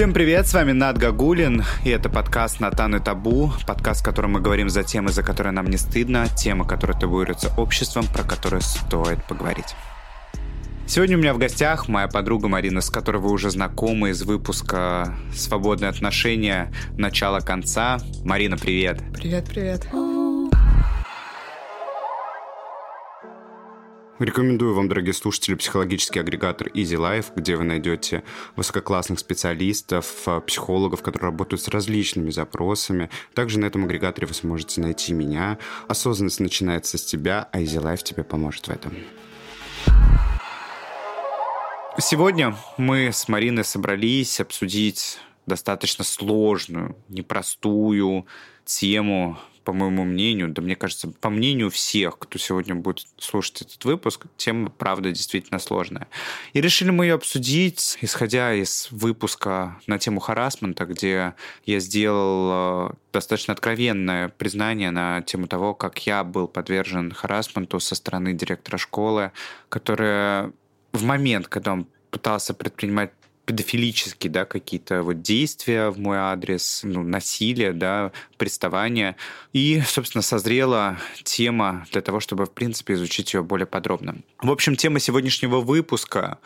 Всем привет, с вами Над Гагулин, и это подкаст «Натан и табу», подкаст, в котором мы говорим за темы, за которые нам не стыдно, темы, которые табуируются обществом, про которые стоит поговорить. Сегодня у меня в гостях моя подруга Марина, с которой вы уже знакомы из выпуска «Свободные отношения. Начало конца». Марина, привет. Привет, привет. Рекомендую вам, дорогие слушатели, психологический агрегатор Easy Life, где вы найдете высококлассных специалистов, психологов, которые работают с различными запросами. Также на этом агрегаторе вы сможете найти меня. Осознанность начинается с тебя, а Easy Life тебе поможет в этом. Сегодня мы с Мариной собрались обсудить достаточно сложную, непростую тему по моему мнению, да мне кажется, по мнению всех, кто сегодня будет слушать этот выпуск, тема, правда, действительно сложная. И решили мы ее обсудить, исходя из выпуска на тему харасмента, где я сделал э, достаточно откровенное признание на тему того, как я был подвержен харасменту со стороны директора школы, которая в момент, когда он пытался предпринимать педофилические, да, какие-то вот действия в мой адрес, ну, насилие, да, приставание. И, собственно, созрела тема для того, чтобы, в принципе, изучить ее более подробно. В общем, тема сегодняшнего выпуска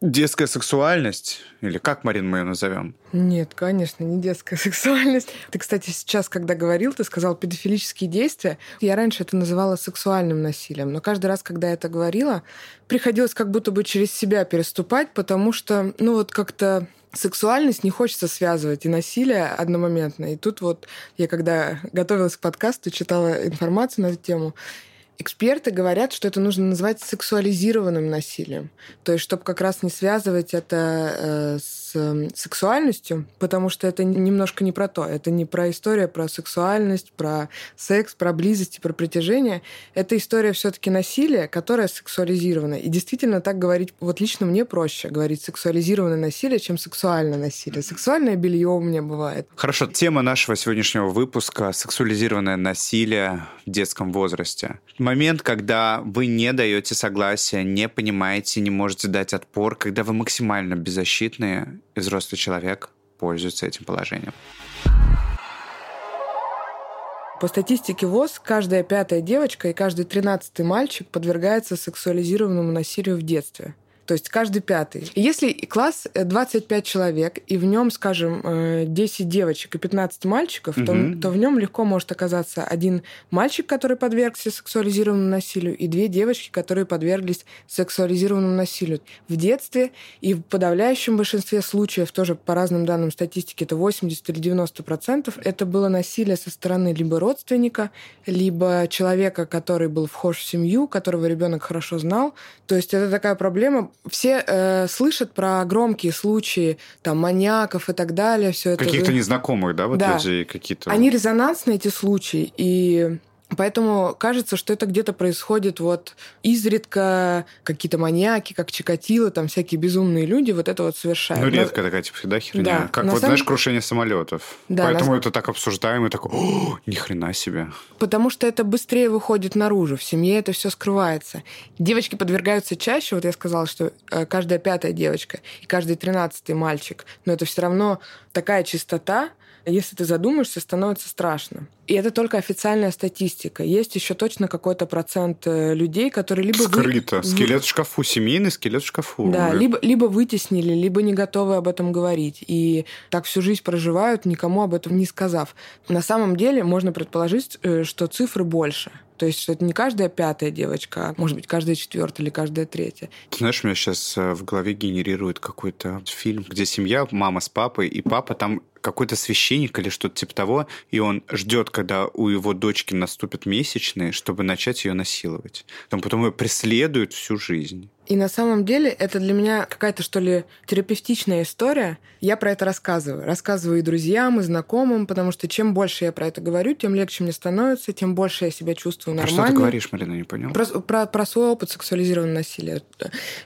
Детская сексуальность? Или как, Марин, мы ее назовем? Нет, конечно, не детская сексуальность. Ты, кстати, сейчас, когда говорил, ты сказал педофилические действия. Я раньше это называла сексуальным насилием. Но каждый раз, когда я это говорила, приходилось как будто бы через себя переступать, потому что, ну вот как-то сексуальность не хочется связывать и насилие одномоментно. И тут вот я, когда готовилась к подкасту, читала информацию на эту тему, Эксперты говорят, что это нужно называть сексуализированным насилием. То есть, чтобы как раз не связывать это э, с э, сексуальностью, потому что это немножко не про то. Это не про историю про сексуальность, про секс, про близость, про притяжение. Это история все-таки насилия, которое сексуализировано. И действительно так говорить, вот лично мне проще говорить сексуализированное насилие, чем сексуальное насилие. Сексуальное белье у меня бывает. Хорошо, тема нашего сегодняшнего выпуска — сексуализированное насилие в детском возрасте момент, когда вы не даете согласия, не понимаете, не можете дать отпор, когда вы максимально беззащитные, взрослый человек пользуется этим положением. По статистике ВОЗ, каждая пятая девочка и каждый тринадцатый мальчик подвергается сексуализированному насилию в детстве то есть каждый пятый. Если класс 25 э, человек, и в нем, скажем, 10 э, девочек и 15 мальчиков, угу. то, то в нем легко может оказаться один мальчик, который подвергся сексуализированному насилию, и две девочки, которые подверглись сексуализированному насилию. В детстве и в подавляющем большинстве случаев, тоже по разным данным статистики, это 80 или 90 процентов, это было насилие со стороны либо родственника, либо человека, который был вхож в семью, которого ребенок хорошо знал. То есть это такая проблема, все э, слышат про громкие случаи там маньяков и так далее, все это. Каких-то незнакомых, да, вот да. людей какие-то. Они резонансны эти случаи, и Поэтому кажется, что это где-то происходит вот изредка какие-то маньяки, как Чикатило, там всякие безумные люди вот это вот совершают. Ну, редко такая типа, да, херня. Да. Как на вот, самом... знаешь, крушение самолетов. Да, Поэтому на... это так обсуждаем и такой, о, ни хрена себе. Потому что это быстрее выходит наружу. В семье это все скрывается. Девочки подвергаются чаще. Вот я сказала, что э, каждая пятая девочка и каждый тринадцатый мальчик. Но это все равно такая чистота, если ты задумаешься, становится страшно. И это только официальная статистика. Есть еще точно какой-то процент э, людей, которые либо... Скрыто. Вы... Скелет в шкафу, семейный скелет в шкафу. Да, либо, либо вытеснили, либо не готовы об этом говорить. И так всю жизнь проживают, никому об этом не сказав. На самом деле можно предположить, э, что цифры больше. То есть, что это не каждая пятая девочка, а может быть, каждая четвертая или каждая третья. Ты знаешь, у меня сейчас э, в голове генерирует какой-то фильм, где семья, мама с папой, и папа там какой-то священник или что-то типа того, и он ждет, когда у его дочки наступят месячные, чтобы начать ее насиловать. Там потом ее преследуют всю жизнь. И на самом деле это для меня какая-то, что ли, терапевтичная история. Я про это рассказываю. Рассказываю и друзьям, и знакомым, потому что чем больше я про это говорю, тем легче мне становится, тем больше я себя чувствую нормально. Про что ты говоришь, Марина, не понял? Про, про, про свой опыт сексуализированного насилия.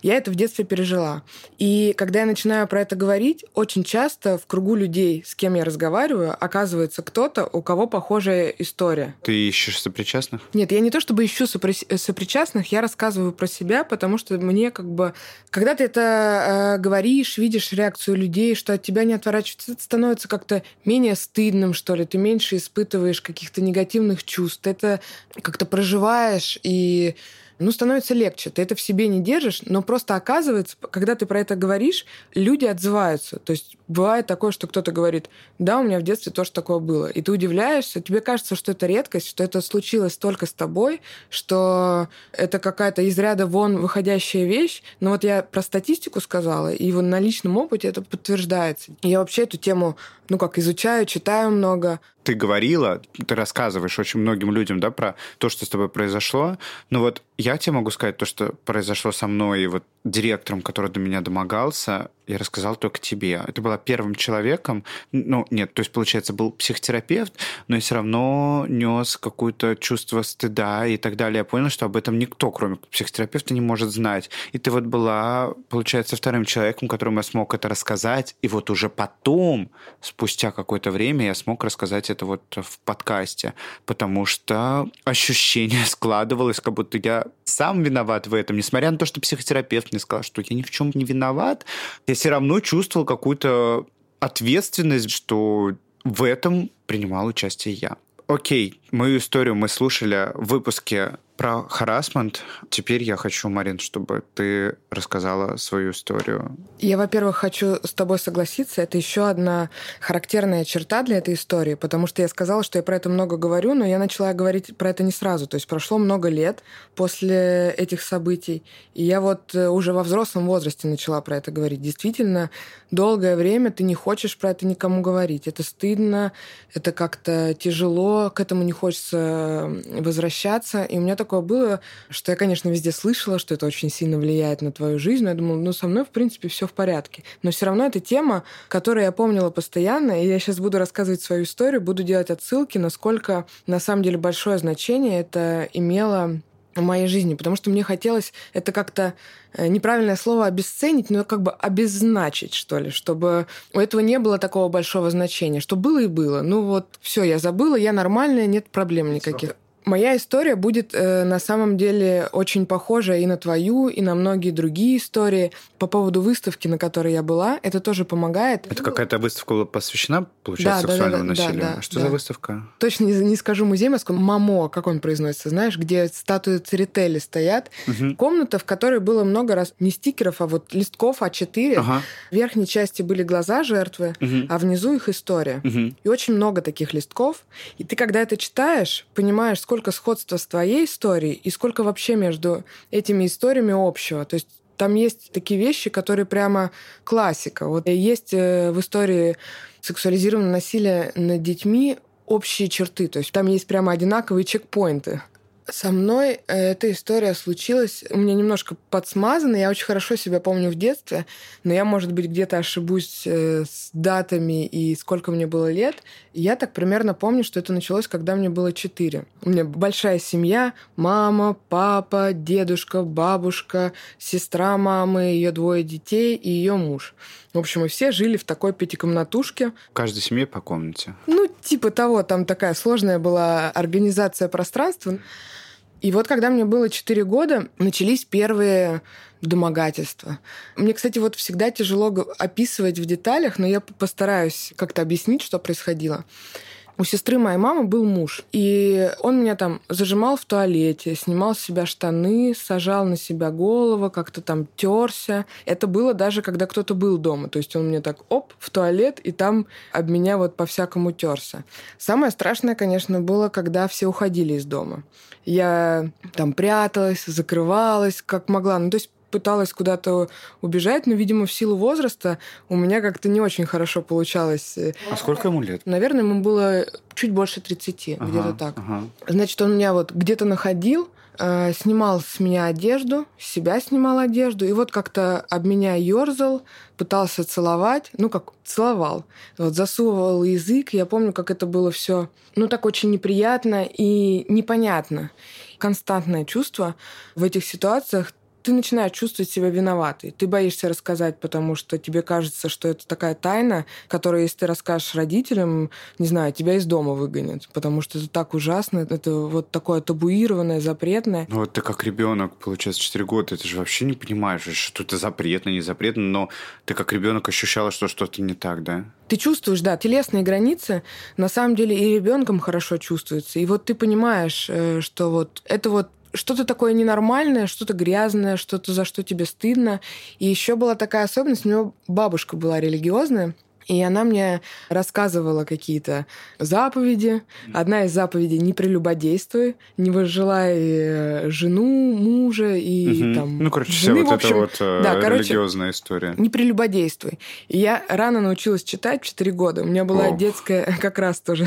Я это в детстве пережила. И когда я начинаю про это говорить, очень часто в кругу людей, с кем я разговариваю, оказывается кто-то, у кого похожая история. Ты ищешь сопричастных? Нет, я не то чтобы ищу сопричастных, я рассказываю про себя, потому что мне как бы... Когда ты это э, говоришь, видишь реакцию людей, что от тебя не отворачивается, это становится как-то менее стыдным, что ли. Ты меньше испытываешь каких-то негативных чувств. Это как-то проживаешь и ну, становится легче. Ты это в себе не держишь, но просто оказывается, когда ты про это говоришь, люди отзываются. То есть бывает такое, что кто-то говорит, да, у меня в детстве тоже такое было. И ты удивляешься, тебе кажется, что это редкость, что это случилось только с тобой, что это какая-то из ряда вон выходящая вещь. Но вот я про статистику сказала, и вот на личном опыте это подтверждается. Я вообще эту тему, ну как, изучаю, читаю много ты говорила, ты рассказываешь очень многим людям, да, про то, что с тобой произошло. Но вот я тебе могу сказать то, что произошло со мной и вот директором, который до меня домогался, я рассказал только тебе. Это была первым человеком, ну, нет, то есть, получается, был психотерапевт, но я все равно нес какое-то чувство стыда и так далее. Я понял, что об этом никто, кроме психотерапевта, не может знать. И ты вот была, получается, вторым человеком, которому я смог это рассказать, и вот уже потом, спустя какое-то время, я смог рассказать это вот в подкасте, потому что ощущение складывалось, как будто я сам виноват в этом, несмотря на то, что психотерапевт мне сказал, что я ни в чем не виноват, я все равно чувствовал какую-то ответственность, что в этом принимал участие я. Окей, мою историю мы слушали в выпуске про харасмент. Теперь я хочу, Марин, чтобы ты рассказала свою историю. Я, во-первых, хочу с тобой согласиться. Это еще одна характерная черта для этой истории, потому что я сказала, что я про это много говорю, но я начала говорить про это не сразу. То есть прошло много лет после этих событий, и я вот э, уже во взрослом возрасте начала про это говорить. Действительно, долгое время ты не хочешь про это никому говорить. Это стыдно, это как-то тяжело, к этому не хочется возвращаться. И у меня такое такое было, что я, конечно, везде слышала, что это очень сильно влияет на твою жизнь, но я думала, ну, со мной, в принципе, все в порядке. Но все равно это тема, которую я помнила постоянно, и я сейчас буду рассказывать свою историю, буду делать отсылки, насколько, на самом деле, большое значение это имело в моей жизни, потому что мне хотелось это как-то э, неправильное слово обесценить, но как бы обеззначить, что ли, чтобы у этого не было такого большого значения, что было и было. Ну вот, все, я забыла, я нормальная, нет проблем никаких. Моя история будет э, на самом деле очень похожа и на твою, и на многие другие истории. По поводу выставки, на которой я была, это тоже помогает. Это какая-то выставка была посвящена, получается, да, сексуальному да, да, насилию? Да, да, Что да. за выставка? Точно не, не скажу музей Москвы. Мамо, как он произносится, знаешь, где статуи Церетели стоят. Угу. Комната, в которой было много раз не стикеров, а вот листков А4. Ага. В верхней части были глаза жертвы, угу. а внизу их история. Угу. И очень много таких листков. И ты, когда это читаешь, понимаешь, сколько сходства с твоей историей и сколько вообще между этими историями общего. То есть там есть такие вещи, которые прямо классика. Вот есть э, в истории сексуализированного насилия над детьми общие черты. То есть там есть прямо одинаковые чекпоинты. Со мной э, эта история случилась, у меня немножко подсмазана, я очень хорошо себя помню в детстве, но я, может быть, где-то ошибусь э, с датами и сколько мне было лет. Я так примерно помню, что это началось, когда мне было 4. У меня большая семья, мама, папа, дедушка, бабушка, сестра мамы, ее двое детей и ее муж. В общем, мы все жили в такой пятикомнатушке. В каждой семье по комнате. Ну, типа того, там такая сложная была организация пространства. И вот когда мне было 4 года, начались первые домогательства. Мне, кстати, вот всегда тяжело описывать в деталях, но я постараюсь как-то объяснить, что происходило. У сестры моей мамы был муж, и он меня там зажимал в туалете, снимал с себя штаны, сажал на себя голову, как-то там терся. Это было даже, когда кто-то был дома. То есть он мне так, оп, в туалет, и там об меня вот по-всякому терся. Самое страшное, конечно, было, когда все уходили из дома. Я там пряталась, закрывалась, как могла. Ну, то есть пыталась куда-то убежать, но, видимо, в силу возраста у меня как-то не очень хорошо получалось. А сколько ему лет? Naверное, ему было чуть больше 30, ага, где-то так. Ага. Значит, он меня вот где-то находил, э, снимал с меня одежду, с себя снимал одежду, и вот как-то об меня ерзал, пытался целовать, ну как целовал, вот засовывал язык, я помню, как это было все, ну так очень неприятно и непонятно. Константное чувство в этих ситуациях ты начинаешь чувствовать себя виноватой. Ты боишься рассказать, потому что тебе кажется, что это такая тайна, которую, если ты расскажешь родителям, не знаю, тебя из дома выгонят, потому что это так ужасно, это вот такое табуированное, запретное. Ну вот ты как ребенок, получается, 4 года, ты же вообще не понимаешь, что это запретно, не запретно, но ты как ребенок ощущала, что что-то не так, да? Ты чувствуешь, да, телесные границы на самом деле и ребенком хорошо чувствуются. И вот ты понимаешь, э, что вот это вот что-то такое ненормальное, что-то грязное, что-то за что тебе стыдно. И еще была такая особенность, у него бабушка была религиозная, и она мне рассказывала какие-то заповеди. Одна из заповедей «не прелюбодействуй», «не возжелай э, жену, мужа» и угу. там... Ну, короче, жены, вся вот эта вот э, да, религиозная короче, история. «Не прелюбодействуй». И я рано научилась читать в 4 года. У меня была О. детская как раз тоже.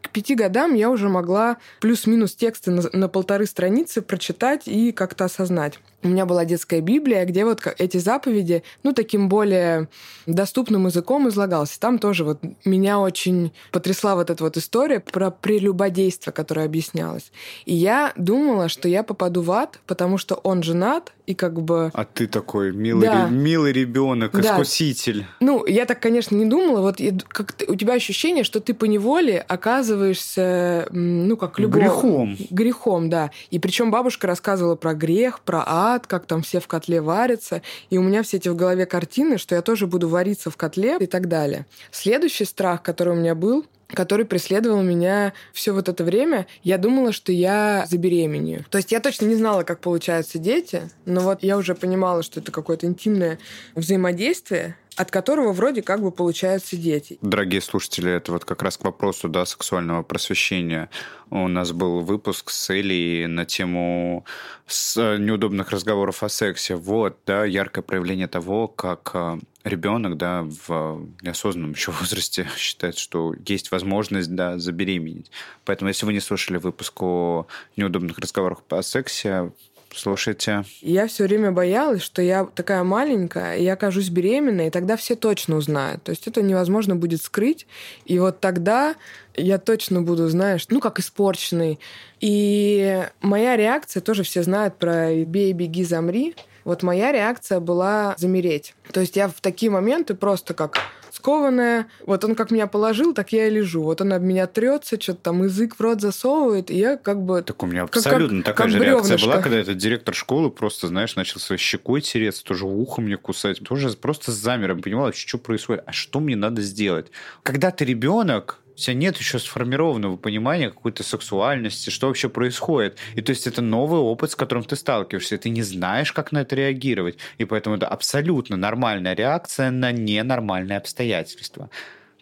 К пяти годам я уже могла плюс-минус тексты на, на полторы страницы прочитать и как-то осознать. У меня была детская Библия, где вот эти заповеди, ну, таким более доступным языком излагался. Там тоже вот меня очень потрясла вот эта вот история про прелюбодейство, которое объяснялось. И я думала, что я попаду в ад, потому что он женат, и как бы... А ты такой милый, да. милый ребенок, да. искуситель. Ну, я так, конечно, не думала. Вот как у тебя ощущение, что ты по неволе оказываешься, ну, как любовь. Грехом. Грехом, да. И причем бабушка рассказывала про грех, про ад, как там все в котле варятся. И у меня все эти в голове картины, что я тоже буду вариться в котле и так далее. Следующий страх, который у меня был, который преследовал меня все вот это время, я думала, что я забеременею. То есть я точно не знала, как получаются дети, но вот я уже понимала, что это какое-то интимное взаимодействие, от которого вроде как бы получаются дети. Дорогие слушатели, это вот как раз к вопросу да, сексуального просвещения. У нас был выпуск с Элей на тему с э, неудобных разговоров о сексе. Вот, да, яркое проявление того, как э, ребенок, да, в неосознанном еще возрасте считает, что есть возможность, да, забеременеть. Поэтому, если вы не слушали выпуск о неудобных разговорах о сексе, Слушайте. Я все время боялась, что я такая маленькая, и я окажусь беременной, и тогда все точно узнают. То есть это невозможно будет скрыть. И вот тогда я точно буду, знаешь, ну, как испорченный. И моя реакция, тоже все знают про «бей, беги, замри», вот моя реакция была замереть. То есть я в такие моменты просто как скованная. Вот он как меня положил, так я и лежу. Вот он об меня трется, что-то там язык в рот засовывает, и я как бы... Так у меня абсолютно как, такая как же бревнышко. реакция была, когда этот директор школы просто, знаешь, начал своей щекой тереться, тоже ухо мне кусать. Тоже просто с замером понимала, что происходит, а что мне надо сделать. Когда ты ребенок, тебя нет еще сформированного понимания какой-то сексуальности, что вообще происходит. И то есть это новый опыт, с которым ты сталкиваешься, и ты не знаешь, как на это реагировать. И поэтому это абсолютно нормальная реакция на ненормальные обстоятельства.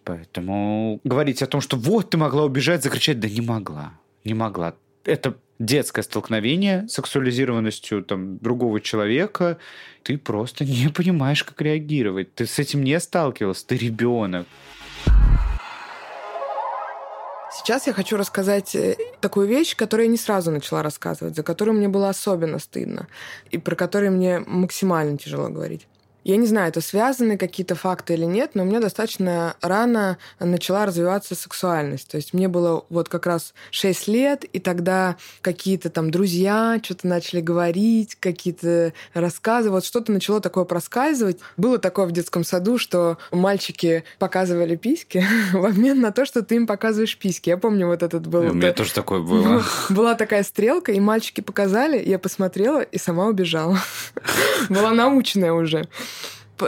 Поэтому говорить о том, что вот ты могла убежать, закричать, да не могла. Не могла. Это детское столкновение с сексуализированностью там, другого человека. Ты просто не понимаешь, как реагировать. Ты с этим не сталкивался, ты ребенок. Сейчас я хочу рассказать э, такую вещь, которую я не сразу начала рассказывать, за которую мне было особенно стыдно и про которую мне максимально тяжело говорить. Я не знаю, это связаны какие-то факты или нет, но у меня достаточно рано начала развиваться сексуальность. То есть мне было вот как раз 6 лет, и тогда какие-то там друзья что-то начали говорить, какие-то рассказы, вот что-то начало такое проскальзывать. Было такое в детском саду, что мальчики показывали письки в обмен на то, что ты им показываешь письки. Я помню вот этот был... У меня тоже такое было. Была такая стрелка, и мальчики показали, я посмотрела и сама убежала. Была научная уже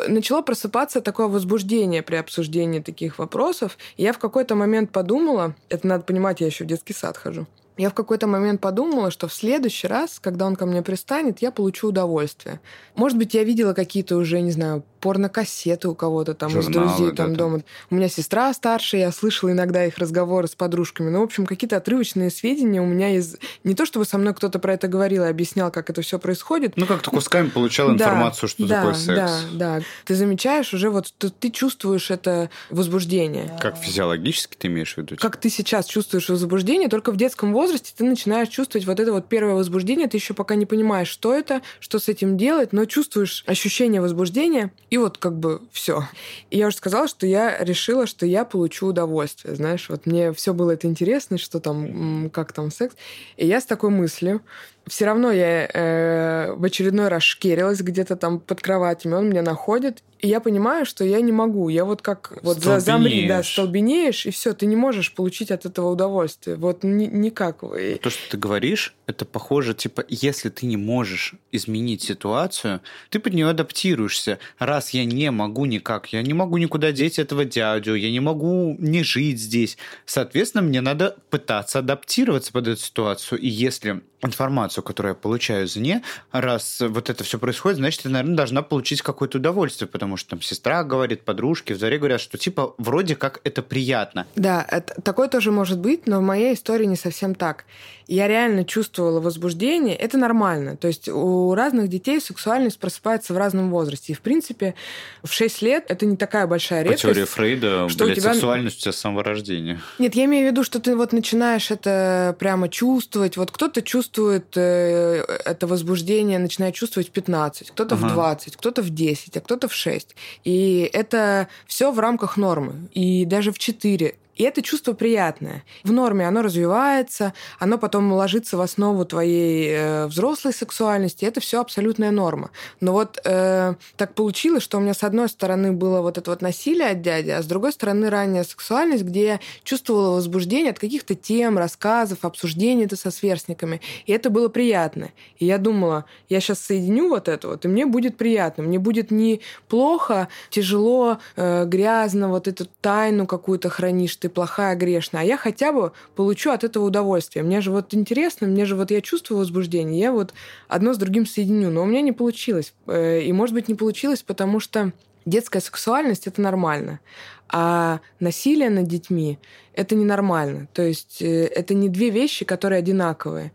начало просыпаться такое возбуждение при обсуждении таких вопросов. И я в какой-то момент подумала, это надо понимать, я еще в детский сад хожу, я в какой-то момент подумала, что в следующий раз, когда он ко мне пристанет, я получу удовольствие. Может быть, я видела какие-то уже, не знаю, порнокассеты у кого-то там Журналы, из друзей там да, дома. У меня сестра старшая, я слышала иногда их разговоры с подружками. Ну, в общем, какие-то отрывочные сведения у меня из... Не то, чтобы со мной кто-то про это говорил и объяснял, как это все происходит. Ну, как-то кусками получал информацию, что да, такое секс. Да, да. Ты замечаешь уже, вот ты, ты чувствуешь это возбуждение. Как физиологически ты имеешь в виду? Как ты сейчас чувствуешь возбуждение, только в детском возрасте ты начинаешь чувствовать вот это вот первое возбуждение, ты еще пока не понимаешь, что это, что с этим делать, но чувствуешь ощущение возбуждения, И вот как бы все. И я уже сказала, что я решила, что я получу удовольствие. Знаешь, вот мне все было это интересно, что там, как там секс. И я с такой мыслью, все равно я э, в очередной раз шкерилась где-то там под кроватями, он меня находит, и я понимаю, что я не могу. Я вот как вот за, замри, да, столбенеешь, и все, ты не можешь получить от этого удовольствие. Вот ни, никак. То, что ты говоришь, это похоже, типа, если ты не можешь изменить ситуацию, ты под нее адаптируешься. Раз я не могу никак, я не могу никуда деть этого дядю, я не могу не жить здесь. Соответственно, мне надо пытаться адаптироваться под эту ситуацию. И если информацию, которую я получаю извне, раз вот это все происходит, значит, я, наверное, должна получить какое-то удовольствие, потому что там сестра говорит, подружки в заре говорят, что типа вроде как это приятно. Да, это, такое тоже может быть, но в моей истории не совсем так. Я реально чувствовала возбуждение, это нормально. То есть у разных детей сексуальность просыпается в разном возрасте. И, в принципе, в 6 лет это не такая большая редкость. По теории Фрейда, что блядь, у тебя... сексуальность у тебя с самого рождения. Нет, я имею в виду, что ты вот начинаешь это прямо чувствовать. Вот кто-то чувствует чувствует э, это возбуждение, начинает чувствовать в 15, кто-то ага. в 20, кто-то в 10, а кто-то в 6. И это все в рамках нормы. И даже в 4 и это чувство приятное. В норме оно развивается, оно потом ложится в основу твоей э, взрослой сексуальности. Это все абсолютная норма. Но вот э, так получилось, что у меня с одной стороны было вот это вот насилие от дяди, а с другой стороны ранняя сексуальность, где я чувствовала возбуждение от каких-то тем, рассказов, обсуждений это со сверстниками. И это было приятно. И я думала, я сейчас соединю вот это вот, и мне будет приятно. Мне будет не плохо, тяжело, э, грязно, вот эту тайну какую-то хранишь ты плохая, грешная, а я хотя бы получу от этого удовольствие. Мне же вот интересно, мне же вот я чувствую возбуждение, я вот одно с другим соединю, но у меня не получилось. Э, и, может быть, не получилось, потому что детская сексуальность это нормально, а насилие над детьми это ненормально. То есть э, это не две вещи, которые одинаковые.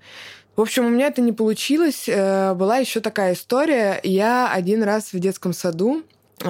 В общем, у меня это не получилось. Э, была еще такая история. Я один раз в детском саду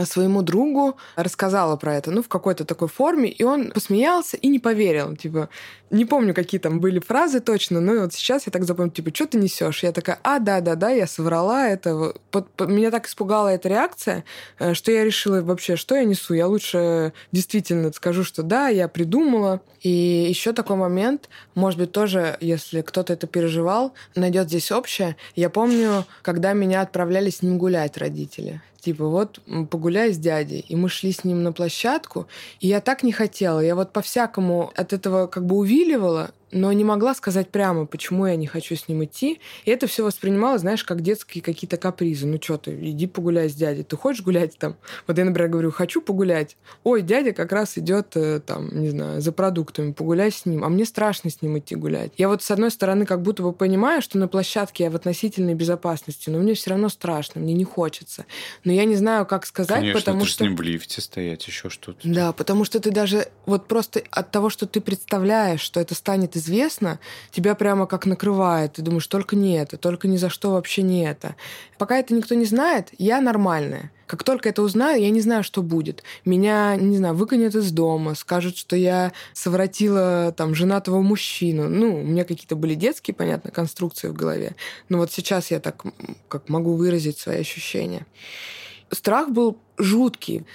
своему другу рассказала про это, ну, в какой-то такой форме, и он посмеялся и не поверил. Типа, не помню, какие там были фразы точно, но вот сейчас я так запомню, типа, что ты несешь? Я такая, а, да-да-да, я соврала это. Меня так испугала эта реакция, э, что я решила вообще, что я несу? Я лучше действительно скажу, что да, я придумала. И еще такой момент, может быть, тоже, если кто-то это переживал, найдет здесь общее. Я помню, когда меня отправляли с ним гулять родители типа, вот погуляй с дядей. И мы шли с ним на площадку, и я так не хотела. Я вот по-всякому от этого как бы увиливала, но не могла сказать прямо, почему я не хочу с ним идти. И это все воспринимала, знаешь, как детские какие-то капризы. Ну что ты, иди погуляй с дядей. Ты хочешь гулять там? Вот я, например, говорю, хочу погулять. Ой, дядя как раз идет э, там, не знаю, за продуктами, погуляй с ним. А мне страшно с ним идти гулять. Я вот с одной стороны как будто бы понимаю, что на площадке я в относительной безопасности, но мне все равно страшно, мне не хочется. Но я не знаю, как сказать, Конечно, потому что... с ним в лифте стоять, еще что-то. Да, потому что ты даже вот просто от того, что ты представляешь, что это станет известно, тебя прямо как накрывает. Ты думаешь, только не это, только ни за что вообще не это. Пока это никто не знает, я нормальная. Как только это узнаю, я не знаю, что будет. Меня, не знаю, выгонят из дома, скажут, что я совратила там женатого мужчину. Ну, у меня какие-то были детские, понятно, конструкции в голове. Но вот сейчас я так как могу выразить свои ощущения. Страх был жуткий.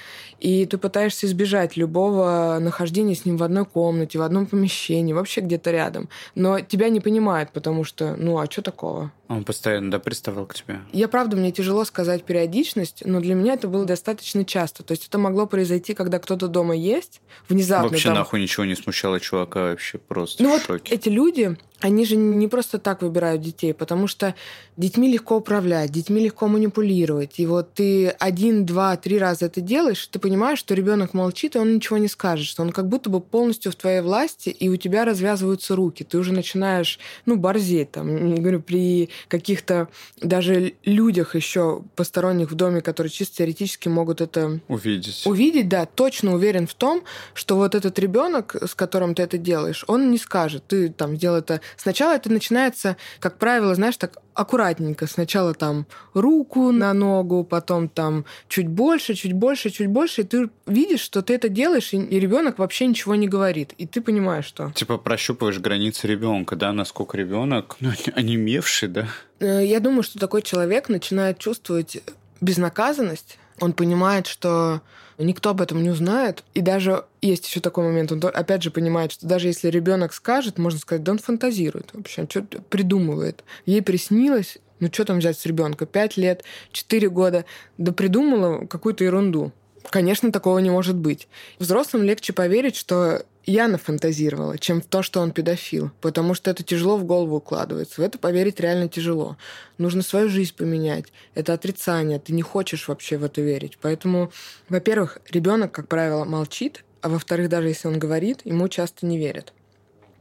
И ты пытаешься избежать любого нахождения с ним в одной комнате, в одном помещении, вообще где-то рядом. Но тебя не понимают, потому что, ну, а что такого? Он постоянно, да, приставал к тебе? Я, правда, мне тяжело сказать периодичность, но для меня это было достаточно часто. То есть это могло произойти, когда кто-то дома есть, внезапно. Вообще там... нахуй ничего не смущало чувака, вообще просто ну, в вот шоке. эти люди, они же не просто так выбирают детей, потому что детьми легко управлять, детьми легко манипулировать. И вот ты один, два, три раза это делаешь, ты понимаешь, что ребенок молчит, и он ничего не скажет, что он как будто бы полностью в твоей власти, и у тебя развязываются руки. Ты уже начинаешь, ну, борзеть, там, не говорю, при каких-то даже людях еще посторонних в доме, которые чисто теоретически могут это увидеть. Увидеть, да, точно уверен в том, что вот этот ребенок, с которым ты это делаешь, он не скажет, ты там сделал это. Сначала это начинается, как правило, знаешь, так аккуратненько. Сначала там руку на ногу, потом там чуть больше, чуть больше, чуть больше, и ты видишь, что ты это делаешь, и, и ребенок вообще ничего не говорит. И ты понимаешь, что. Типа прощупываешь границы ребенка, да, насколько ребенок, ну, онемевший, да? Э, я думаю, что такой человек начинает чувствовать безнаказанность он понимает, что никто об этом не узнает. И даже есть еще такой момент, он опять же понимает, что даже если ребенок скажет, можно сказать, да он фантазирует вообще, что-то придумывает. Ей приснилось, ну что там взять с ребенка? Пять лет, четыре года, да придумала какую-то ерунду. Конечно, такого не может быть. Взрослым легче поверить, что я нафантазировала, чем в то, что он педофил, потому что это тяжело в голову укладывается. В это поверить реально тяжело. Нужно свою жизнь поменять. Это отрицание. Ты не хочешь вообще в это верить. Поэтому, во-первых, ребенок, как правило, молчит, а во-вторых, даже если он говорит, ему часто не верят.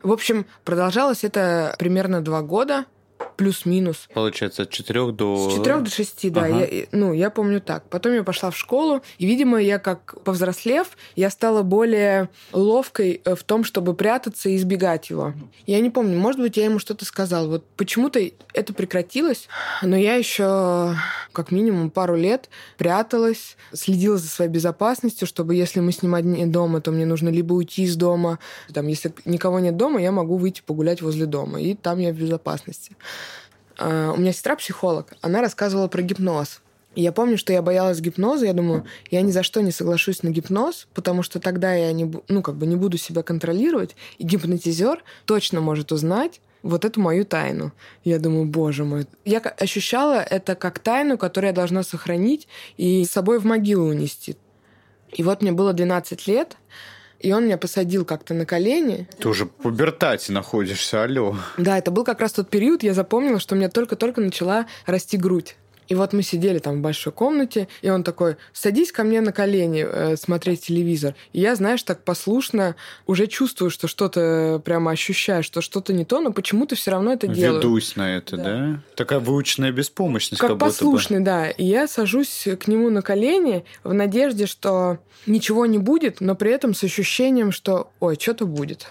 В общем, продолжалось это примерно два года плюс-минус. Получается, от 4 до... С 4 до 6, да. Ага. Я, ну, я помню так. Потом я пошла в школу, и, видимо, я как повзрослев, я стала более ловкой э, в том, чтобы прятаться и избегать его. Я не помню, может быть, я ему что-то сказала. Вот почему-то это прекратилось, но я еще как минимум пару лет пряталась, следила за своей безопасностью, чтобы если мы с ним одни дома, то мне нужно либо уйти из дома, там, если никого нет дома, я могу выйти погулять возле дома, и там я в безопасности. А, у меня сестра психолог, она рассказывала про гипноз. И я помню, что я боялась гипноза. Я думаю, я ни за что не соглашусь на гипноз, потому что тогда я не, ну, как бы не буду себя контролировать. И гипнотизер точно может узнать вот эту мою тайну. Я думаю, боже мой. Я ощущала это как тайну, которую я должна сохранить и с собой в могилу унести. И вот мне было 12 лет, и он меня посадил как-то на колени. Ты уже в пубертате находишься, алло. Да, это был как раз тот период, я запомнила, что у меня только-только начала расти грудь. И вот мы сидели там в большой комнате, и он такой, садись ко мне на колени э, смотреть телевизор. И я, знаешь, так послушно уже чувствую, что что-то прямо ощущаю, что что-то не то, но почему-то все равно это делаю. Ведусь на это, да? да? Такая выученная беспомощность. Как, как послушный, бы. да. И я сажусь к нему на колени в надежде, что ничего не будет, но при этом с ощущением, что, ой, что-то будет.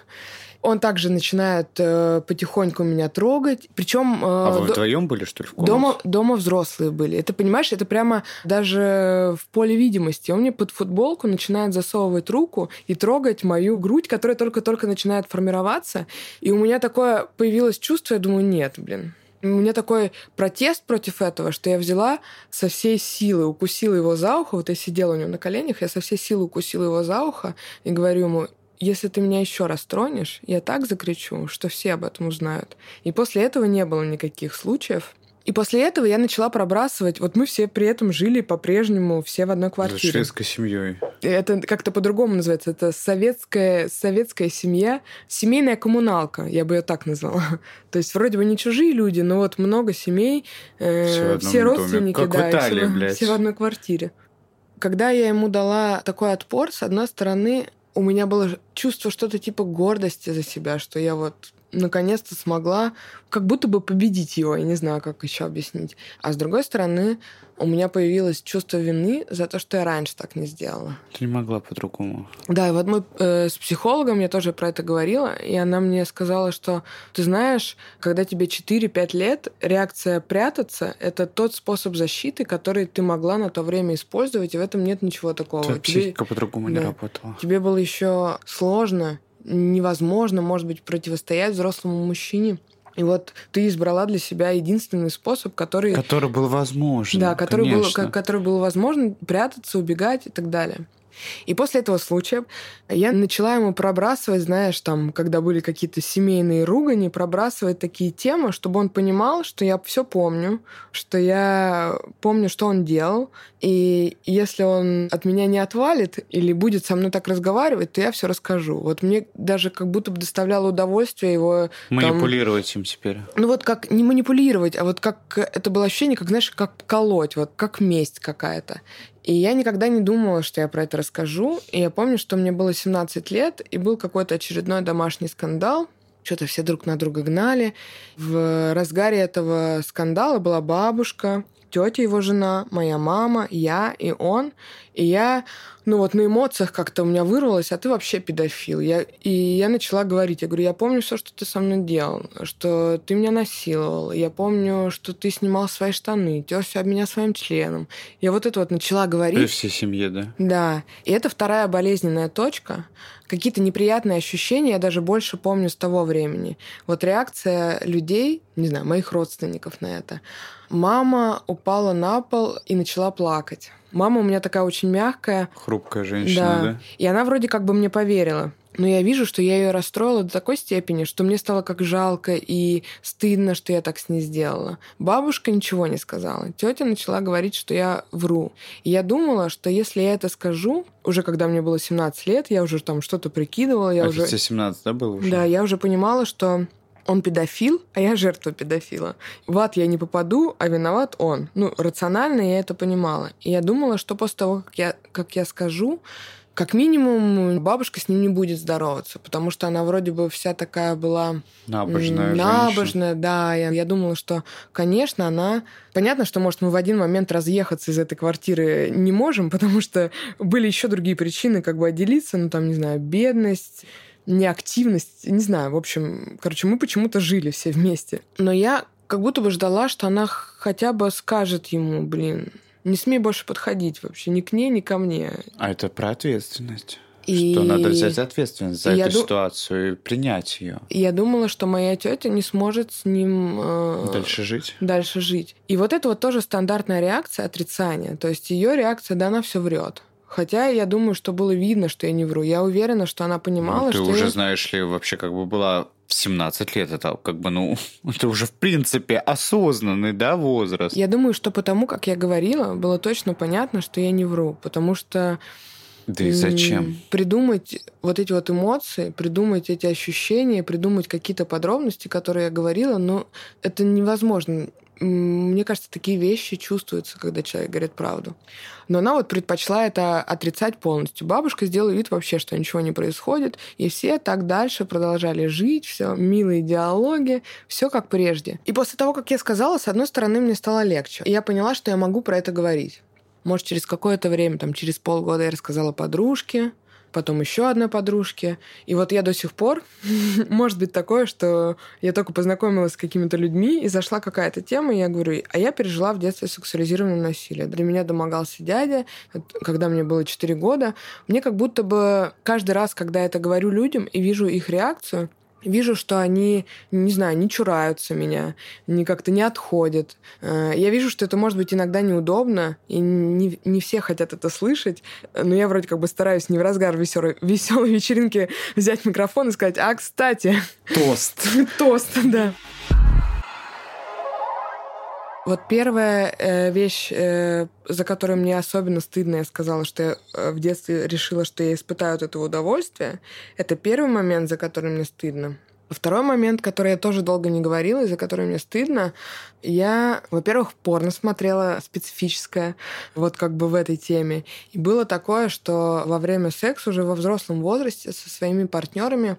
Он также начинает э, потихоньку меня трогать. Причем... Э, а вы вдвоем были, что ли, в комнате? Дома, дома взрослые были. Это, понимаешь, это прямо даже в поле видимости. Он мне под футболку начинает засовывать руку и трогать мою грудь, которая только-только начинает формироваться. И у меня такое появилось чувство, я думаю, нет, блин, у меня такой протест против этого, что я взяла со всей силы, укусила его за ухо. Вот я сидела у него на коленях, я со всей силы укусила его за ухо и говорю ему, если ты меня еще раз тронешь, я так закричу, что все об этом узнают. И после этого не было никаких случаев. И после этого я начала пробрасывать. Вот мы все при этом жили по-прежнему, все в одной квартире. шведской семьей. Это как-то по-другому называется. Это советская, советская семья, семейная коммуналка, я бы ее так назвала. То есть вроде бы не чужие люди, но вот много семей, э, все, все родственники, как да, в Италии, все, блядь. все в одной квартире. Когда я ему дала такой отпор, с одной стороны, у меня было чувство что-то типа гордости за себя, что я вот наконец-то смогла как будто бы победить его, я не знаю, как еще объяснить. А с другой стороны, у меня появилось чувство вины за то, что я раньше так не сделала. Ты не могла по-другому. Да, и вот мы э, с психологом, я тоже про это говорила, и она мне сказала, что ты знаешь, когда тебе 4-5 лет, реакция прятаться — это тот способ защиты, который ты могла на то время использовать, и в этом нет ничего такого. Твоя психика по-другому да, не работала. Тебе было еще сложно, невозможно, может быть, противостоять взрослому мужчине. И вот ты избрала для себя единственный способ, который... Который был возможен. Да, который был, который был возможен прятаться, убегать и так далее. И после этого случая я начала ему пробрасывать, знаешь, там, когда были какие-то семейные ругани, пробрасывать такие темы, чтобы он понимал, что я все помню, что я помню, что он делал, и если он от меня не отвалит или будет со мной так разговаривать, то я все расскажу. Вот мне даже как будто бы доставляло удовольствие его... Манипулировать там... им теперь. Ну вот как не манипулировать, а вот как это было ощущение, как, знаешь, как колоть, вот как месть какая-то. И я никогда не думала, что я про это расскажу. И я помню, что мне было 17 лет, и был какой-то очередной домашний скандал. Что-то все друг на друга гнали. В разгаре этого скандала была бабушка, тетя его жена, моя мама, я и он. И я, ну вот на эмоциях как-то у меня вырвалось, а ты вообще педофил. Я, и я начала говорить, я говорю, я помню все, что ты со мной делал, что ты меня насиловал, я помню, что ты снимал свои штаны, терся об меня своим членом. Я вот это вот начала говорить. При всей семье, да? Да. И это вторая болезненная точка. Какие-то неприятные ощущения я даже больше помню с того времени. Вот реакция людей, не знаю, моих родственников на это. Мама упала на пол и начала плакать. Мама у меня такая очень мягкая. Хрупкая женщина, да? И она вроде как бы мне поверила. Но я вижу, что я ее расстроила до такой степени, что мне стало как жалко и стыдно, что я так с ней сделала. Бабушка ничего не сказала. Тетя начала говорить, что я вру. И я думала, что если я это скажу, уже когда мне было 17 лет, я уже там что-то прикидывала. Я а уже... тебе 17, да, было уже? Да, я уже понимала, что он педофил, а я жертва педофила. В ад я не попаду, а виноват он. Ну, рационально я это понимала. И я думала, что после того, как я, как я скажу, как минимум бабушка с ним не будет здороваться, потому что она вроде бы вся такая была набожная, набожная, да. Я, я думала, что, конечно, она понятно, что может мы в один момент разъехаться из этой квартиры не можем, потому что были еще другие причины, как бы отделиться, ну там не знаю, бедность неактивность, не знаю, в общем, короче, мы почему-то жили все вместе. Но я как будто бы ждала, что она хотя бы скажет ему, блин, не смей больше подходить вообще ни к ней, ни ко мне. А это про ответственность. И... Что надо взять ответственность за эту ду... ситуацию и принять ее. Я думала, что моя тетя не сможет с ним э... дальше жить. Дальше жить. И вот это вот тоже стандартная реакция отрицания. То есть ее реакция, да, она все врет. Хотя я думаю, что было видно, что я не вру. Я уверена, что она понимала, ну, ты что... Ты уже я... знаешь ли, вообще как бы была в 17 лет. Это как бы, ну, это уже в принципе осознанный, да, возраст. Я думаю, что потому, как я говорила, было точно понятно, что я не вру. Потому что да и зачем? Придумать вот эти вот эмоции, придумать эти ощущения, придумать какие-то подробности, которые я говорила, но это невозможно мне кажется, такие вещи чувствуются, когда человек говорит правду. Но она вот предпочла это отрицать полностью. Бабушка сделала вид вообще, что ничего не происходит, и все так дальше продолжали жить, все милые диалоги, все как прежде. И после того, как я сказала, с одной стороны, мне стало легче. И я поняла, что я могу про это говорить. Может, через какое-то время, там, через полгода я рассказала подружке, потом еще одной подружке. И вот я до сих пор, может быть такое, что я только познакомилась с какими-то людьми, и зашла какая-то тема, и я говорю, а я пережила в детстве сексуализированное насилие. Для меня домогался дядя, когда мне было 4 года. Мне как будто бы каждый раз, когда я это говорю людям и вижу их реакцию, вижу, что они, не знаю, не чураются меня, не как-то не отходят. Э, я вижу, что это может быть иногда неудобно, и не, не все хотят это слышать, но я вроде как бы стараюсь не в разгар веселой, веселой вечеринки взять микрофон и сказать, а, кстати... Тост. Тост, да. Вот первая э, вещь, э, за которую мне особенно стыдно, я сказала, что я э, в детстве решила, что я испытаю от этого удовольствие, это первый момент, за который мне стыдно. Второй момент, который я тоже долго не говорила, и за который мне стыдно, я, во-первых, порно смотрела специфическое, вот как бы в этой теме. И было такое, что во время секса уже во взрослом возрасте со своими партнерами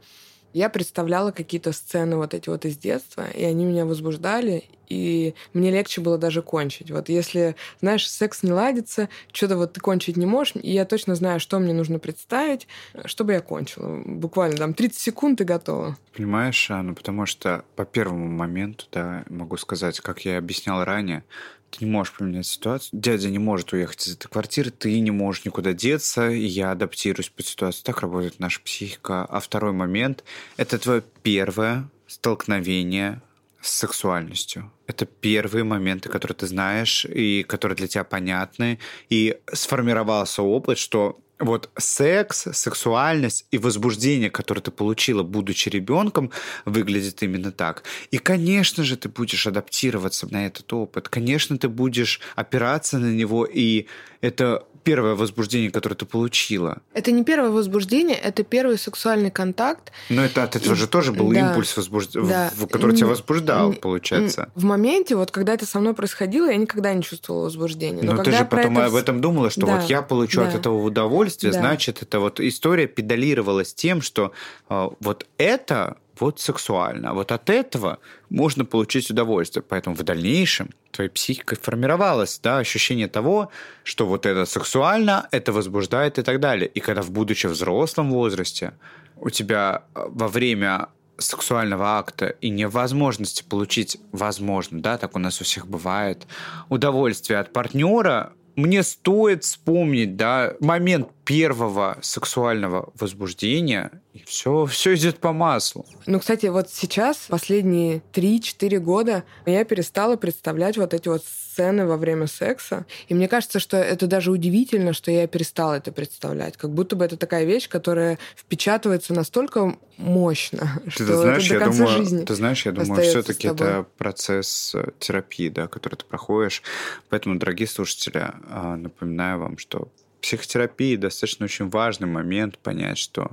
я представляла какие-то сцены вот эти вот из детства, и они меня возбуждали, и мне легче было даже кончить. Вот если, знаешь, секс не ладится, что-то вот ты кончить не можешь, и я точно знаю, что мне нужно представить, чтобы я кончила. Буквально там 30 секунд и готово. Понимаешь, ну потому что по первому моменту, да, могу сказать, как я объяснял ранее, ты не можешь поменять ситуацию. Дядя не может уехать из этой квартиры, ты не можешь никуда деться, и я адаптируюсь под ситуацию. Так работает наша психика. А второй момент — это твое первое столкновение с сексуальностью. Это первые моменты, которые ты знаешь и которые для тебя понятны. И сформировался опыт, что вот секс, сексуальность и возбуждение, которое ты получила, будучи ребенком, выглядит именно так. И, конечно же, ты будешь адаптироваться на этот опыт. Конечно, ты будешь опираться на него, и это первое возбуждение, которое ты получила. Это не первое возбуждение, это первый сексуальный контакт. Но это от этого же тоже был да. импульс, возбуж... да. который тебя возбуждал, получается. В моменте, вот когда это со мной происходило, я никогда не чувствовала возбуждения. Но, Но ты же потом это... об этом думала, что да. вот я получу да. от этого удовольствие, да. значит, это вот история педалировалась тем, что э, вот это вот сексуально. А вот от этого можно получить удовольствие. Поэтому в дальнейшем твоей психикой формировалось да, ощущение того, что вот это сексуально, это возбуждает и так далее. И когда в будучи взрослом возрасте у тебя э, во время сексуального акта и невозможности получить, возможно, да, так у нас у всех бывает, удовольствие от партнера, мне стоит вспомнить, да, момент первого сексуального возбуждения, и все, все идет по маслу. Ну, кстати, вот сейчас, последние 3-4 года, я перестала представлять вот эти вот сцены во время секса. И мне кажется, что это даже удивительно, что я перестала это представлять. Как будто бы это такая вещь, которая впечатывается настолько мощно, ты, что ты знаешь, это до я конца думаю, жизни. Ты знаешь, я думаю, все-таки это процесс э, терапии, да, который ты проходишь. Поэтому, дорогие слушатели, а, напоминаю вам, что психотерапии достаточно очень важный момент понять, что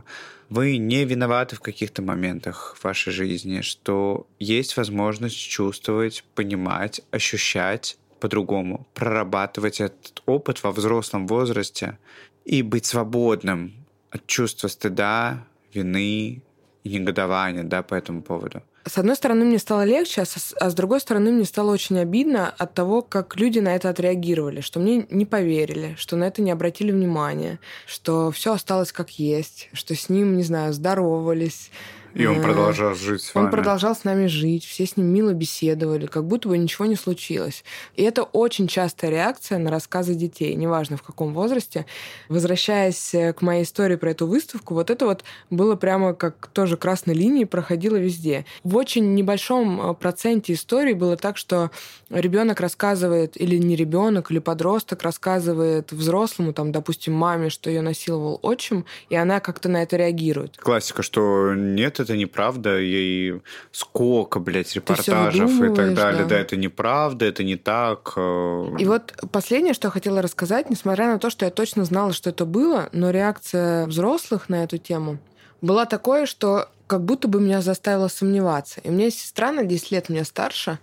вы не виноваты в каких-то моментах в вашей жизни, что есть возможность чувствовать, понимать, ощущать по-другому, прорабатывать этот опыт во взрослом возрасте и быть свободным от чувства стыда, вины и негодования да, по этому поводу с одной стороны, мне стало легче, а с, а с другой стороны, мне стало очень обидно от того, как люди на это отреагировали, что мне не поверили, что на это не обратили внимания, что все осталось как есть, что с ним, не знаю, здоровались, и он продолжал жить с вами. Он продолжал с нами жить, все с ним мило беседовали, как будто бы ничего не случилось. И это очень частая реакция на рассказы детей, неважно в каком возрасте. Возвращаясь э, к моей истории про эту выставку, вот это вот было прямо как тоже красной линией проходило везде. В очень небольшом э, проценте историй было так, что ребенок рассказывает, или не ребенок, или подросток рассказывает взрослому, там, допустим, маме, что ее насиловал отчим, и она как-то на это реагирует. Классика, что нет, это неправда, и сколько, блядь, репортажев и так далее. Да. да, это неправда, это не так. Э. И вот последнее, что я хотела рассказать, несмотря на то, что я точно знала, что это было, но реакция взрослых на эту тему была такое, что как будто бы меня заставило сомневаться. И у меня есть сестра на 10 лет меня старше,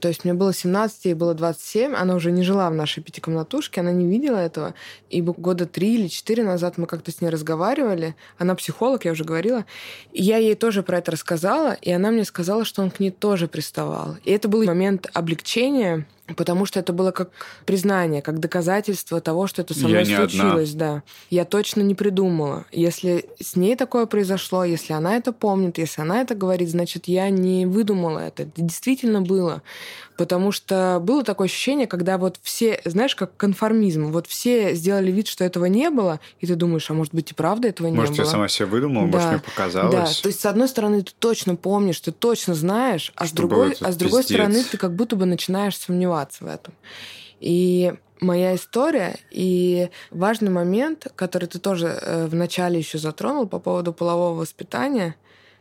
то есть мне было 17, ей было 27, она уже не жила в нашей пятикомнатушке, она не видела этого. И года три или четыре назад мы как-то с ней разговаривали, она психолог, я уже говорила, и я ей тоже про это рассказала, и она мне сказала, что он к ней тоже приставал. И это был момент облегчения, Потому что это было как признание, как доказательство того, что это со мной я случилось, да. Я точно не придумала. Если с ней такое произошло, если она это помнит, если она это говорит, значит, я не выдумала это. Это действительно было. Потому что было такое ощущение, когда вот все, знаешь, как конформизм, вот все сделали вид, что этого не было, и ты думаешь, а может быть и правда этого не может, было. Может, я сама себе выдумала, да. может, мне показалось. Да, то есть, с одной стороны, ты точно помнишь, ты точно знаешь, а, с другой, а с другой стороны, ты как будто бы начинаешь сомневаться в этом. И моя история и важный момент, который ты тоже э, в начале еще затронул по поводу полового воспитания,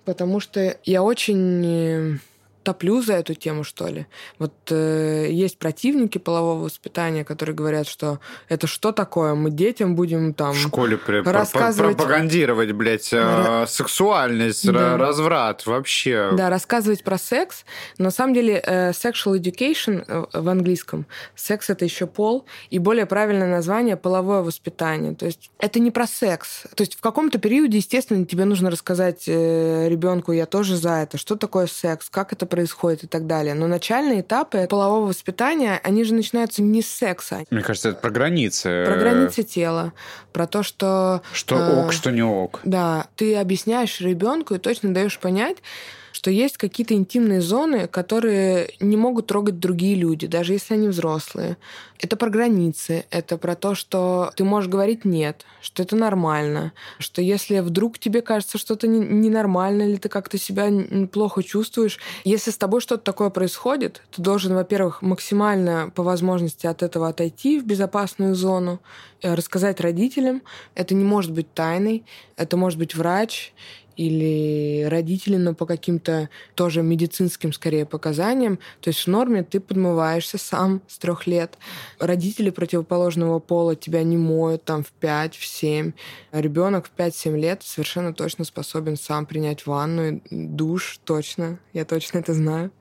потому что я очень э, топлю за эту тему, что ли. Вот э, есть противники полового воспитания, которые говорят, что это что такое? Мы детям будем там... В школе при, рассказывать... пропагандировать, блядь, э, сексуальность, да. разврат вообще. Да, рассказывать про секс. На самом деле, э, sexual education э, в английском, секс — это еще пол, и более правильное название — половое воспитание. То есть это не про секс. То есть в каком-то периоде, естественно, тебе нужно рассказать э, ребенку, я тоже за это, что такое секс, как это происходит и так далее. Но начальные этапы полового воспитания, они же начинаются не с секса. Мне кажется, это про границы. Про границы тела, про то, что... Что э, ок, что не ок. Да, ты объясняешь ребенку и точно даешь понять, что есть какие-то интимные зоны, которые не могут трогать другие люди, даже если они взрослые. Это про границы, это про то, что ты можешь говорить нет, что это нормально, что если вдруг тебе кажется что-то ненормально или ты как-то себя плохо чувствуешь, если с тобой что-то такое происходит, ты должен, во-первых, максимально по возможности от этого отойти в безопасную зону, э, рассказать родителям. Это не может быть тайной, это может быть врач или родители, но по каким-то тоже медицинским, скорее, показаниям. То есть в норме ты подмываешься сам с трех лет. Родители противоположного пола тебя не моют там в 5, в 7. Ребенок в 5-7 лет совершенно точно способен сам принять ванну, душ точно. Я точно это знаю.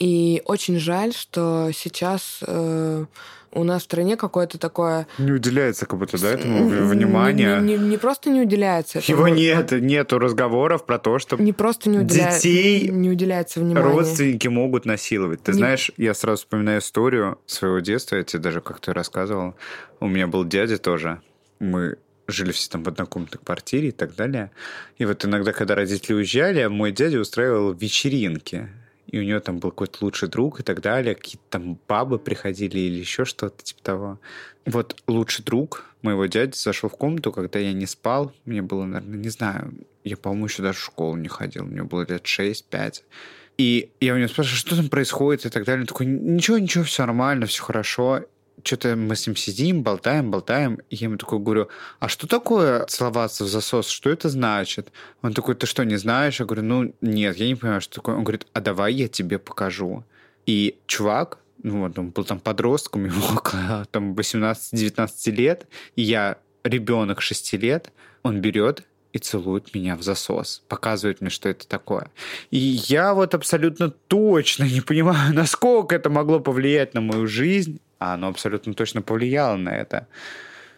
И очень жаль, что сейчас э, у нас в стране какое-то такое... Не уделяется как будто, да, этому внимания. Не, не, не просто не уделяется. Его этому... нет, нету разговоров про то, что не просто не уделя... детей не уделяется внимания. родственники могут насиловать. Ты не... знаешь, я сразу вспоминаю историю своего детства, я тебе даже как-то рассказывал. У меня был дядя тоже. Мы жили все там в однокомнатной квартире и так далее. И вот иногда, когда родители уезжали, мой дядя устраивал вечеринки и у нее там был какой-то лучший друг и так далее, какие-то там бабы приходили или еще что-то типа того. Вот лучший друг моего дяди зашел в комнату, когда я не спал, мне было, наверное, не знаю, я, по-моему, еще даже в школу не ходил, мне было лет 6-5. И я у него спрашиваю, что там происходит и так далее. Он такой, ничего, ничего, все нормально, все хорошо что-то мы с ним сидим, болтаем, болтаем, и я ему такой говорю, а что такое целоваться в засос, что это значит? Он такой, ты что, не знаешь? Я говорю, ну, нет, я не понимаю, что такое. Он говорит, а давай я тебе покажу. И чувак, ну вот, он был там подростком, ему около там 18-19 лет, и я ребенок 6 лет, он берет и целует меня в засос, показывает мне, что это такое. И я вот абсолютно точно не понимаю, насколько это могло повлиять на мою жизнь, а оно абсолютно точно повлияло на это.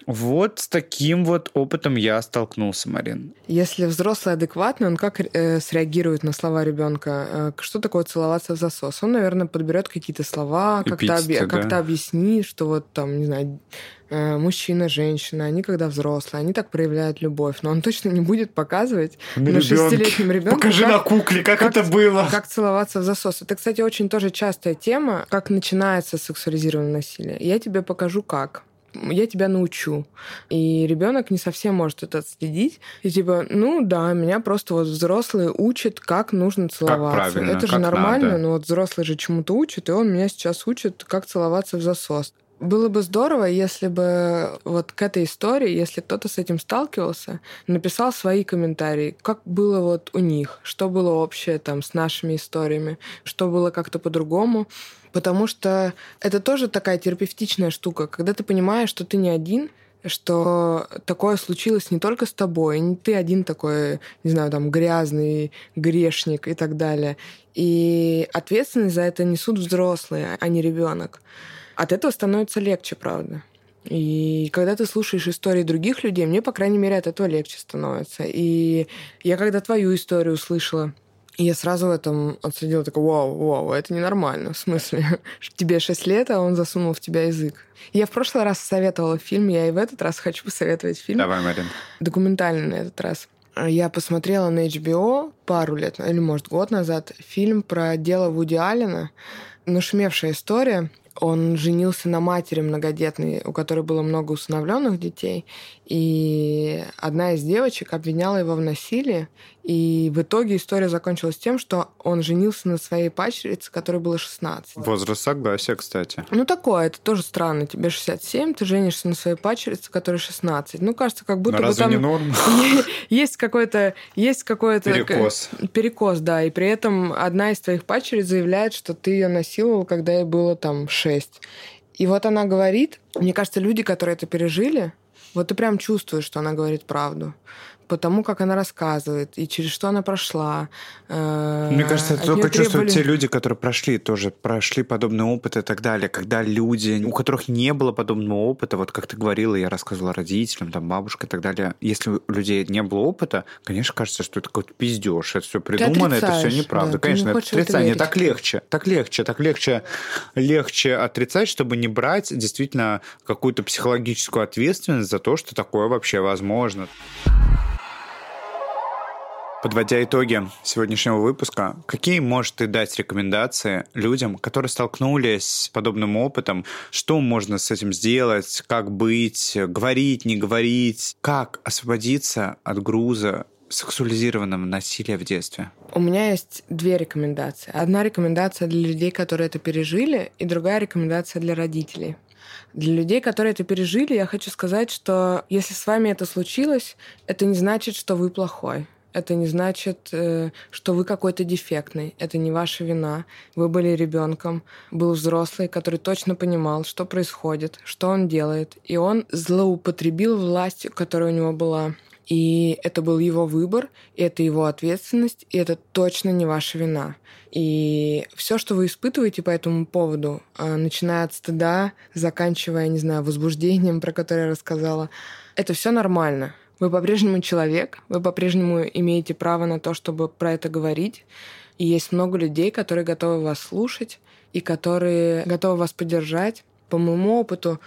Вот с таким вот опытом я столкнулся, Марин. Если взрослый адекватный, он как э, среагирует на слова ребенка? Э, что такое целоваться в засос? Он, наверное, подберет какие-то слова, как-то, объ... да? как объяснит, что вот там, не знаю, мужчина, женщина, они когда взрослые, они так проявляют любовь, но он точно не будет показывать на, на шестилетнем ребенке. Покажи как, на кукле, как, как это было. Как целоваться в засос. Это, кстати, очень тоже частая тема, как начинается сексуализированное насилие. Я тебе покажу, как я тебя научу. И ребенок не совсем может это отследить. И типа, ну да, меня просто вот взрослые учат, как нужно целоваться. Как это же нормально, надо. но вот взрослый же чему-то учит, и он меня сейчас учит, как целоваться в засос. Было бы здорово, если бы вот к этой истории, если кто-то с этим сталкивался, написал свои комментарии, как было вот у них, что было общее там с нашими историями, что было как-то по-другому. Потому что это тоже такая терапевтичная штука, когда ты понимаешь, что ты не один, что такое случилось не только с тобой, не ты один такой, не знаю, там, грязный грешник и так далее. И ответственность за это несут взрослые, а не ребенок. От этого становится легче, правда. И когда ты слушаешь истории других людей, мне, по крайней мере, от этого легче становится. И я когда твою историю услышала, я сразу в этом отследила, такой, вау, вау, это ненормально. В смысле, тебе 6 лет, а он засунул в тебя язык. Я в прошлый раз советовала фильм, я и в этот раз хочу посоветовать фильм. Давай, Марин. Документальный на этот раз. Я посмотрела на HBO пару лет, или, может, год назад, фильм про дело Вуди Аллена. Нашумевшая история он женился на матери многодетной, у которой было много усыновленных детей, и одна из девочек обвиняла его в насилии, и в итоге история закончилась тем, что он женился на своей пачерице, которой было 16. Возраст согласия, кстати. Ну, такое, это тоже странно. Тебе 67, ты женишься на своей пачерице, которой 16. Ну, кажется, как будто Но бы там... не норм? Есть какой-то... Есть какой-то... Перекос. Перекос, да. И при этом одна из твоих пачериц заявляет, что ты ее насиловал, когда ей было там 6. И вот она говорит, мне кажется, люди, которые это пережили, вот ты прям чувствуешь, что она говорит правду по тому, как она рассказывает и через что она прошла. Э, Мне кажется, это только требовали... чувствуют те люди, которые прошли тоже, прошли подобный опыт и так далее. Когда люди, у которых не было подобного опыта, вот как ты говорила, я рассказывала родителям, там, бабушка и так далее, если у людей не было опыта, конечно, кажется, что это какой-то пиздеж, это все придумано, это все неправда. Да, конечно, это отрицание. Так легче, так легче, так легче, легче отрицать, чтобы не брать действительно какую-то психологическую ответственность за то, что такое вообще возможно. Подводя итоги сегодняшнего выпуска, какие можешь ты дать рекомендации людям, которые столкнулись с подобным опытом? Что можно с этим сделать? Как быть? Говорить, не говорить? Как освободиться от груза сексуализированного насилия в детстве? У меня есть две рекомендации. Одна рекомендация для людей, которые это пережили, и другая рекомендация для родителей. Для людей, которые это пережили, я хочу сказать, что если с вами это случилось, это не значит, что вы плохой. Это не значит, э, что вы какой-то дефектный. Это не ваша вина. Вы были ребенком, был взрослый, который точно понимал, что происходит, что он делает. И он злоупотребил властью, которая у него была. И это был его выбор, и это его ответственность, и это точно не ваша вина. И все, что вы испытываете по этому поводу, э, начиная от стыда, заканчивая, не знаю, возбуждением, про которое я рассказала, это все нормально. Вы по-прежнему человек, вы по-прежнему имеете право на то, чтобы про это говорить. И есть много людей, которые готовы вас слушать и которые готовы вас поддержать. По моему опыту,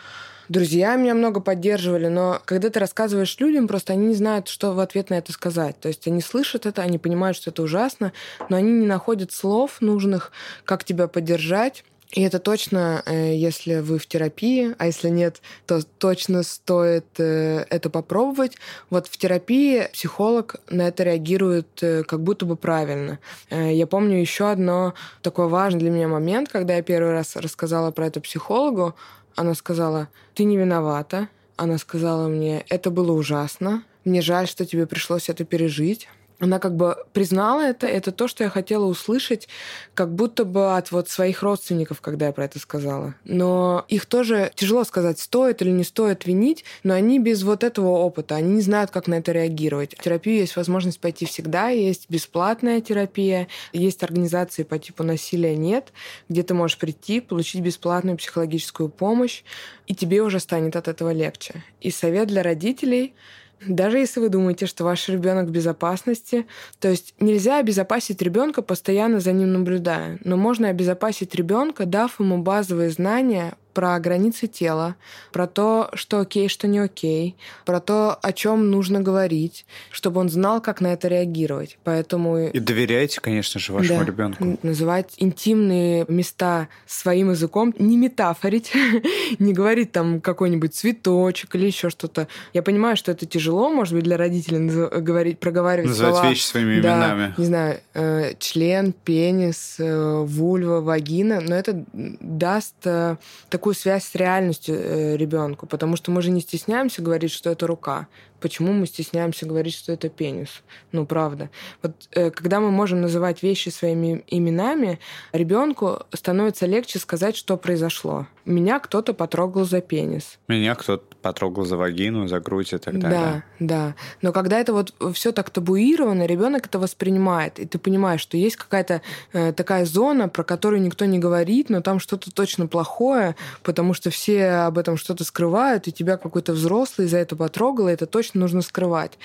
Друзья меня много поддерживали, но когда ты рассказываешь людям, просто они не знают, что в ответ на это сказать. То есть они слышат это, они понимают, что это ужасно, но они не находят слов нужных, как тебя поддержать. И это точно, э, если вы в терапии, а если нет, то точно стоит э, это попробовать. Вот в терапии психолог на это реагирует э, как будто бы правильно. Я помню еще одно такой важный для меня момент, когда я первый раз рассказала про это психологу. Она сказала, ты не виновата. Она сказала мне, это было ужасно. Мне жаль, что тебе пришлось это пережить она как бы признала это, это то, что я хотела услышать, как будто бы от вот своих родственников, когда я про это сказала. Но их тоже тяжело сказать, стоит или не стоит винить, но они без вот этого опыта, они не знают, как на это реагировать. В терапию есть возможность пойти всегда, есть бесплатная терапия, есть организации по типу насилия нет, где ты можешь прийти, получить бесплатную психологическую помощь, и тебе уже станет от этого легче. И совет для родителей — даже если вы думаете, что ваш ребенок в безопасности, то есть нельзя обезопасить ребенка, постоянно за ним наблюдая, но можно обезопасить ребенка, дав ему базовые знания про границы тела, про то, что окей, что не окей, про то, о чем нужно говорить, чтобы он знал, как на это реагировать. Поэтому... И доверяйте, конечно же, вашему да, ребенку. Называть интимные места своим языком, не метафорить, не говорить там какой-нибудь цветочек или еще что-то. Я понимаю, что это тяжело, может быть, для родителей говорить, проговаривать Называть слова. вещи своими да, именами. Не знаю, э, член, пенис, э, вульва, вагина, но это даст э, такой такую связь с реальностью э, ребенку, потому что мы же не стесняемся говорить, что это рука. Почему мы стесняемся говорить, что это пенис? Ну, правда. Вот э, когда мы можем называть вещи своими именами, ребенку становится легче сказать, что произошло. Меня кто-то потрогал за пенис. Меня кто-то потрогал за вагину, за грудь и так далее. Да, да. Но когда это вот все так табуировано, ребенок это воспринимает, и ты понимаешь, что есть какая-то э, такая зона, про которую никто не говорит, но там что-то точно плохое, потому что все об этом что-то скрывают, и тебя какой-то взрослый за это потрогал, и это точно нужно скрывать.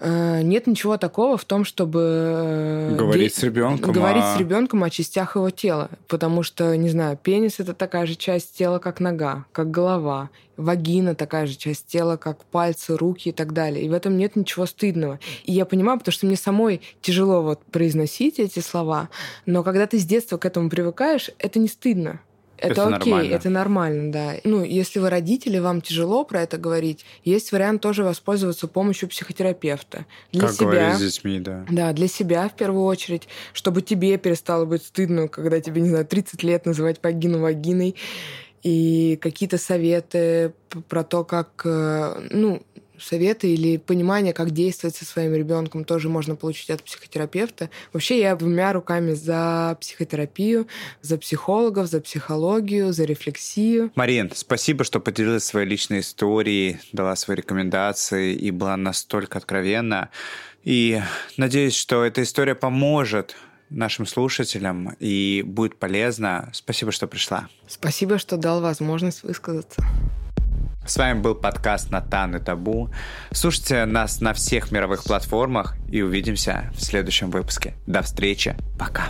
Э, нет ничего такого в том, чтобы э, говорить с ребенком, говорить а... с ребенком о частях его тела, потому что не знаю, пенис это такая же часть тела, как нога, как голова, вагина такая же часть тела, как пальцы, руки и так далее. И в этом нет ничего стыдного. И я понимаю, потому что мне самой тяжело вот произносить эти слова, но когда ты с детства к этому привыкаешь, это не стыдно. Это, это окей, нормально. это нормально, да. Ну, если вы родители, вам тяжело про это говорить, есть вариант тоже воспользоваться помощью психотерапевта. Для как себя. с детьми, да. Да, для себя в первую очередь, чтобы тебе перестало быть стыдно, когда тебе, не знаю, 30 лет называть вагину вагиной и какие-то советы про то, как, э, ну, советы или понимание, как действовать со своим ребенком, тоже можно получить от психотерапевта. Вообще я двумя руками за психотерапию, за психологов, за психологию, за рефлексию. Марин, спасибо, что поделилась своей личной историей, дала свои рекомендации и была настолько откровенна. И надеюсь, что эта история поможет нашим слушателям и будет полезна. Спасибо, что пришла. Спасибо, что дал возможность высказаться. С вами был подкаст «Натан и Табу». Слушайте нас на всех мировых платформах и увидимся в следующем выпуске. До встречи. Пока.